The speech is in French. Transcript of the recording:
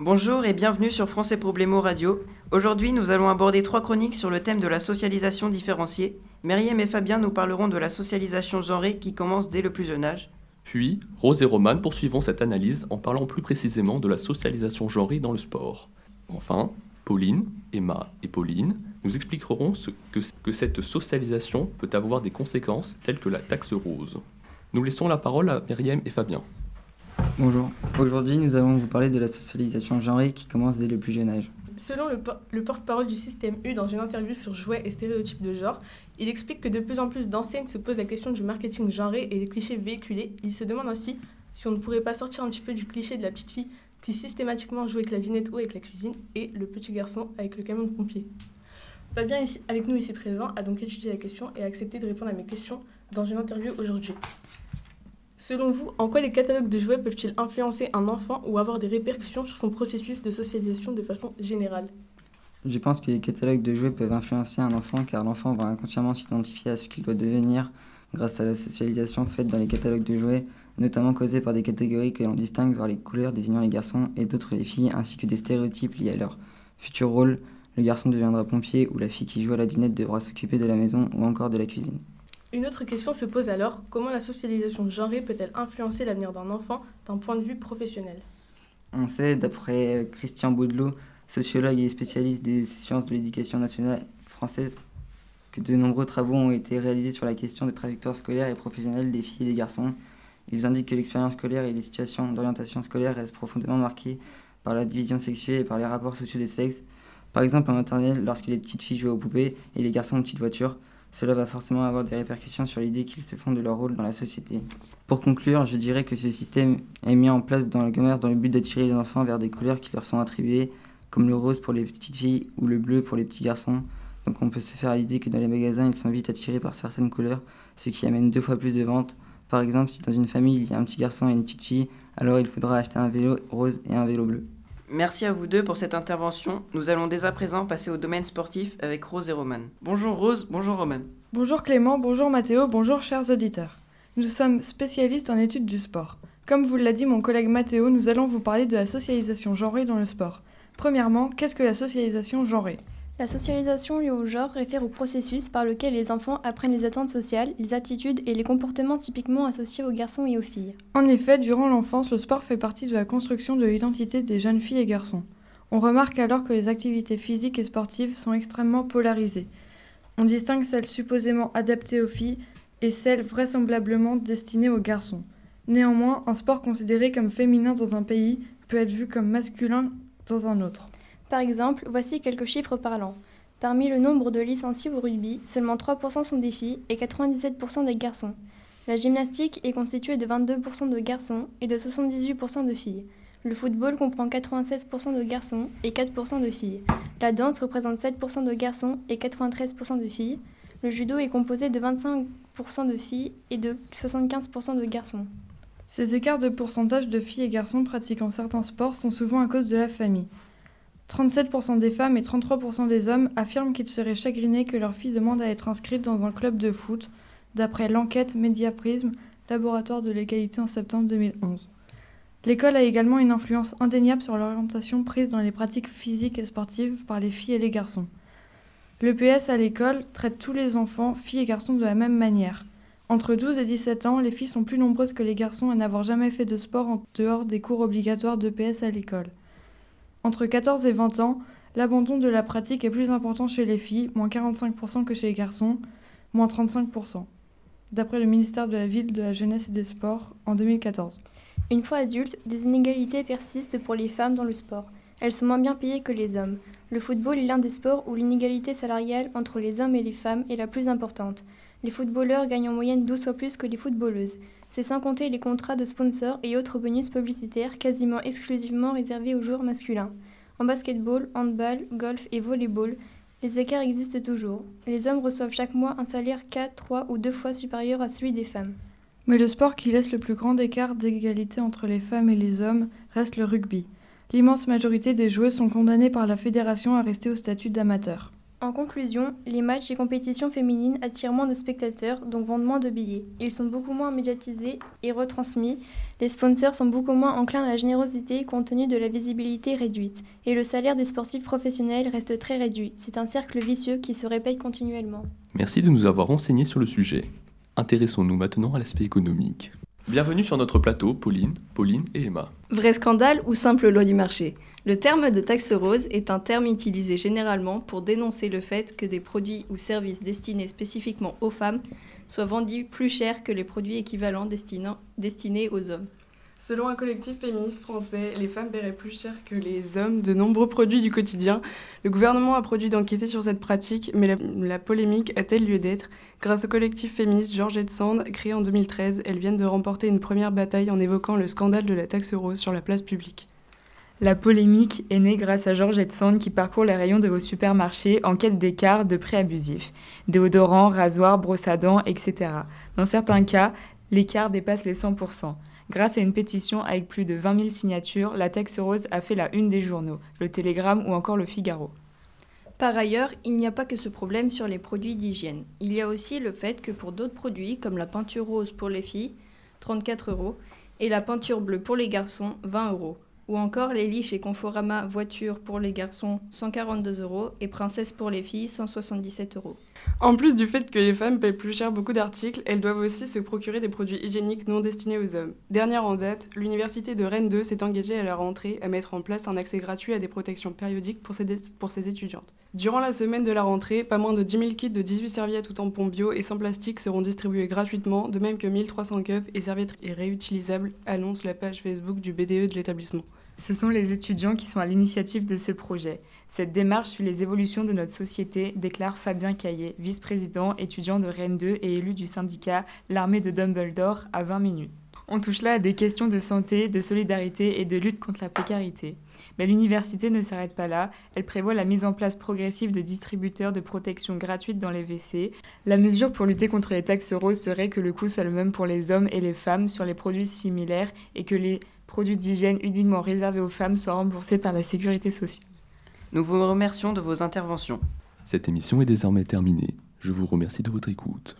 Bonjour et bienvenue sur Français Problemo Radio. Aujourd'hui, nous allons aborder trois chroniques sur le thème de la socialisation différenciée. Myriam et Fabien nous parleront de la socialisation genrée qui commence dès le plus jeune âge. Puis, Rose et Roman poursuivront cette analyse en parlant plus précisément de la socialisation genrée dans le sport. Enfin, Pauline, Emma et Pauline nous expliqueront ce que, que cette socialisation peut avoir des conséquences telles que la taxe rose. Nous laissons la parole à Myriam et Fabien. Bonjour, aujourd'hui nous allons vous parler de la socialisation genrée qui commence dès le plus jeune âge. Selon le, le porte-parole du système U dans une interview sur jouets et stéréotypes de genre, il explique que de plus en plus d'enseignes se posent la question du marketing genré et des clichés véhiculés. Il se demande ainsi si on ne pourrait pas sortir un petit peu du cliché de la petite fille qui systématiquement joue avec la dinette ou avec la cuisine et le petit garçon avec le camion de pompier. Fabien, ici, avec nous ici présent, a donc étudié la question et a accepté de répondre à mes questions dans une interview aujourd'hui. Selon vous, en quoi les catalogues de jouets peuvent-ils influencer un enfant ou avoir des répercussions sur son processus de socialisation de façon générale? Je pense que les catalogues de jouets peuvent influencer un enfant car l'enfant va inconsciemment s'identifier à ce qu'il doit devenir grâce à la socialisation faite dans les catalogues de jouets, notamment causée par des catégories que l'on distingue par les couleurs désignant les garçons et d'autres les filles, ainsi que des stéréotypes liés à leur futur rôle. Le garçon deviendra pompier ou la fille qui joue à la dinette devra s'occuper de la maison ou encore de la cuisine. Une autre question se pose alors, comment la socialisation genrée peut-elle influencer l'avenir d'un enfant d'un point de vue professionnel? On sait, d'après Christian Baudelot, sociologue et spécialiste des sciences de l'éducation nationale française, que de nombreux travaux ont été réalisés sur la question des trajectoires scolaires et professionnelles des filles et des garçons. Ils indiquent que l'expérience scolaire et les situations d'orientation scolaire restent profondément marquées par la division sexuelle et par les rapports sociaux des sexes. Par exemple, en maternelle, lorsque les petites filles jouent aux poupées et les garçons aux petites voitures, cela va forcément avoir des répercussions sur l'idée qu'ils se font de leur rôle dans la société. Pour conclure, je dirais que ce système est mis en place dans le commerce dans le but d'attirer les enfants vers des couleurs qui leur sont attribuées, comme le rose pour les petites filles ou le bleu pour les petits garçons. Donc on peut se faire l'idée que dans les magasins, ils sont vite attirés par certaines couleurs, ce qui amène deux fois plus de ventes. Par exemple, si dans une famille il y a un petit garçon et une petite fille, alors il faudra acheter un vélo rose et un vélo bleu. Merci à vous deux pour cette intervention. Nous allons dès à présent passer au domaine sportif avec Rose et Roman. Bonjour Rose, bonjour Roman. Bonjour Clément, bonjour Mathéo, bonjour chers auditeurs. Nous sommes spécialistes en études du sport. Comme vous l'a dit mon collègue Mathéo, nous allons vous parler de la socialisation genrée dans le sport. Premièrement, qu'est-ce que la socialisation genrée? La socialisation liée au genre réfère au processus par lequel les enfants apprennent les attentes sociales, les attitudes et les comportements typiquement associés aux garçons et aux filles. En effet, durant l'enfance, le sport fait partie de la construction de l'identité des jeunes filles et garçons. On remarque alors que les activités physiques et sportives sont extrêmement polarisées. On distingue celles supposément adaptées aux filles et celles vraisemblablement destinées aux garçons. Néanmoins, un sport considéré comme féminin dans un pays peut être vu comme masculin dans un autre. Par exemple, voici quelques chiffres parlants. Parmi le nombre de licenciés au rugby, seulement 3% sont des filles et 97% des garçons. La gymnastique est constituée de 22% de garçons et de 78% de filles. Le football comprend 96% de garçons et 4% de filles. La danse représente 7% de garçons et 93% de filles. Le judo est composé de 25% de filles et de 75% de garçons. Ces écarts de pourcentage de filles et garçons pratiquant certains sports sont souvent à cause de la famille. 37% des femmes et 33% des hommes affirment qu'ils seraient chagrinés que leur fille demande à être inscrite dans un club de foot, d'après l'enquête Mediaprism, laboratoire de l'égalité en septembre 2011. L'école a également une influence indéniable sur l'orientation prise dans les pratiques physiques et sportives par les filles et les garçons. L'EPS à l'école traite tous les enfants, filles et garçons, de la même manière. Entre 12 et 17 ans, les filles sont plus nombreuses que les garçons à n'avoir jamais fait de sport en dehors des cours obligatoires d'EPS à l'école. Entre 14 et 20 ans, l'abandon de la pratique est plus important chez les filles, moins 45% que chez les garçons, moins 35%, d'après le ministère de la Ville, de la Jeunesse et des Sports en 2014. Une fois adultes, des inégalités persistent pour les femmes dans le sport. Elles sont moins bien payées que les hommes. Le football est l'un des sports où l'inégalité salariale entre les hommes et les femmes est la plus importante. Les footballeurs gagnent en moyenne 12 fois plus que les footballeuses. C'est sans compter les contrats de sponsors et autres bonus publicitaires quasiment exclusivement réservés aux joueurs masculins. En basketball, handball, golf et volleyball, les écarts existent toujours. Les hommes reçoivent chaque mois un salaire 4, 3 ou 2 fois supérieur à celui des femmes. Mais le sport qui laisse le plus grand écart d'égalité entre les femmes et les hommes reste le rugby. L'immense majorité des joueuses sont condamnées par la fédération à rester au statut d'amateur. En conclusion, les matchs et compétitions féminines attirent moins de spectateurs, donc vendent moins de billets. Ils sont beaucoup moins médiatisés et retransmis. Les sponsors sont beaucoup moins enclins à la générosité compte tenu de la visibilité réduite. Et le salaire des sportifs professionnels reste très réduit. C'est un cercle vicieux qui se répète continuellement. Merci de nous avoir renseigné sur le sujet. Intéressons-nous maintenant à l'aspect économique. Bienvenue sur notre plateau, Pauline, Pauline et Emma. Vrai scandale ou simple loi du marché? Le terme de taxe rose est un terme utilisé généralement pour dénoncer le fait que des produits ou services destinés spécifiquement aux femmes soient vendus plus cher que les produits équivalents destinés aux hommes. Selon un collectif féministe français, les femmes paieraient plus cher que les hommes de nombreux produits du quotidien. Le gouvernement a produit d'enquêter sur cette pratique, mais la, polémique a-t-elle lieu d'être? Grâce au collectif féministe Georgette Sand, créé en 2013, elles viennent de remporter une première bataille en évoquant le scandale de la taxe rose sur la place publique. La polémique est née grâce à Georgette Sand qui parcourt les rayons de vos supermarchés en quête d'écart de prix abusifs. Déodorants, rasoirs, brosses à dents, etc. Dans certains cas, l'écart dépasse les 100%. Grâce à une pétition avec plus de 20 000 signatures, la taxe rose a fait la une des journaux, le Télégramme ou encore le Figaro. Par ailleurs, il n'y a pas que ce problème sur les produits d'hygiène. Il y a aussi le fait que pour d'autres produits, comme la peinture rose pour les filles, 34 euros, et la peinture bleue pour les garçons, 20 euros, ou encore les lits chez Conforama Voiture pour les garçons 142 euros et Princesse pour les filles 177 euros. En plus du fait que les femmes paient plus cher beaucoup d'articles, elles doivent aussi se procurer des produits hygiéniques non destinés aux hommes. Dernière en date, l'université de Rennes 2 s'est engagée à la rentrée à mettre en place un accès gratuit à des protections périodiques pour ses, étudiantes. Durant la semaine de la rentrée, pas moins de 10 000 kits de 18 serviettes ou tampons bio et sans plastique seront distribués gratuitement, de même que 1300 cups et serviettes réutilisables, annonce la page Facebook du BDE de l'établissement. Ce sont les étudiants qui sont à l'initiative de ce projet. Cette démarche suit les évolutions de notre société, déclare Fabien Caillé, vice-président étudiant de Rennes 2 et élu du syndicat L'armée de Dumbledore à 20 minutes. On touche là à des questions de santé, de solidarité et de lutte contre la précarité. Mais l'université ne s'arrête pas là, elle prévoit la mise en place progressive de distributeurs de protection gratuite dans les WC. La mesure pour lutter contre les taxes roses serait que le coût soit le même pour les hommes et les femmes sur les produits similaires et que les produits d'hygiène uniquement réservés aux femmes soient remboursés par la sécurité sociale. Nous vous remercions de vos interventions. Cette émission est désormais terminée. Je vous remercie de votre écoute.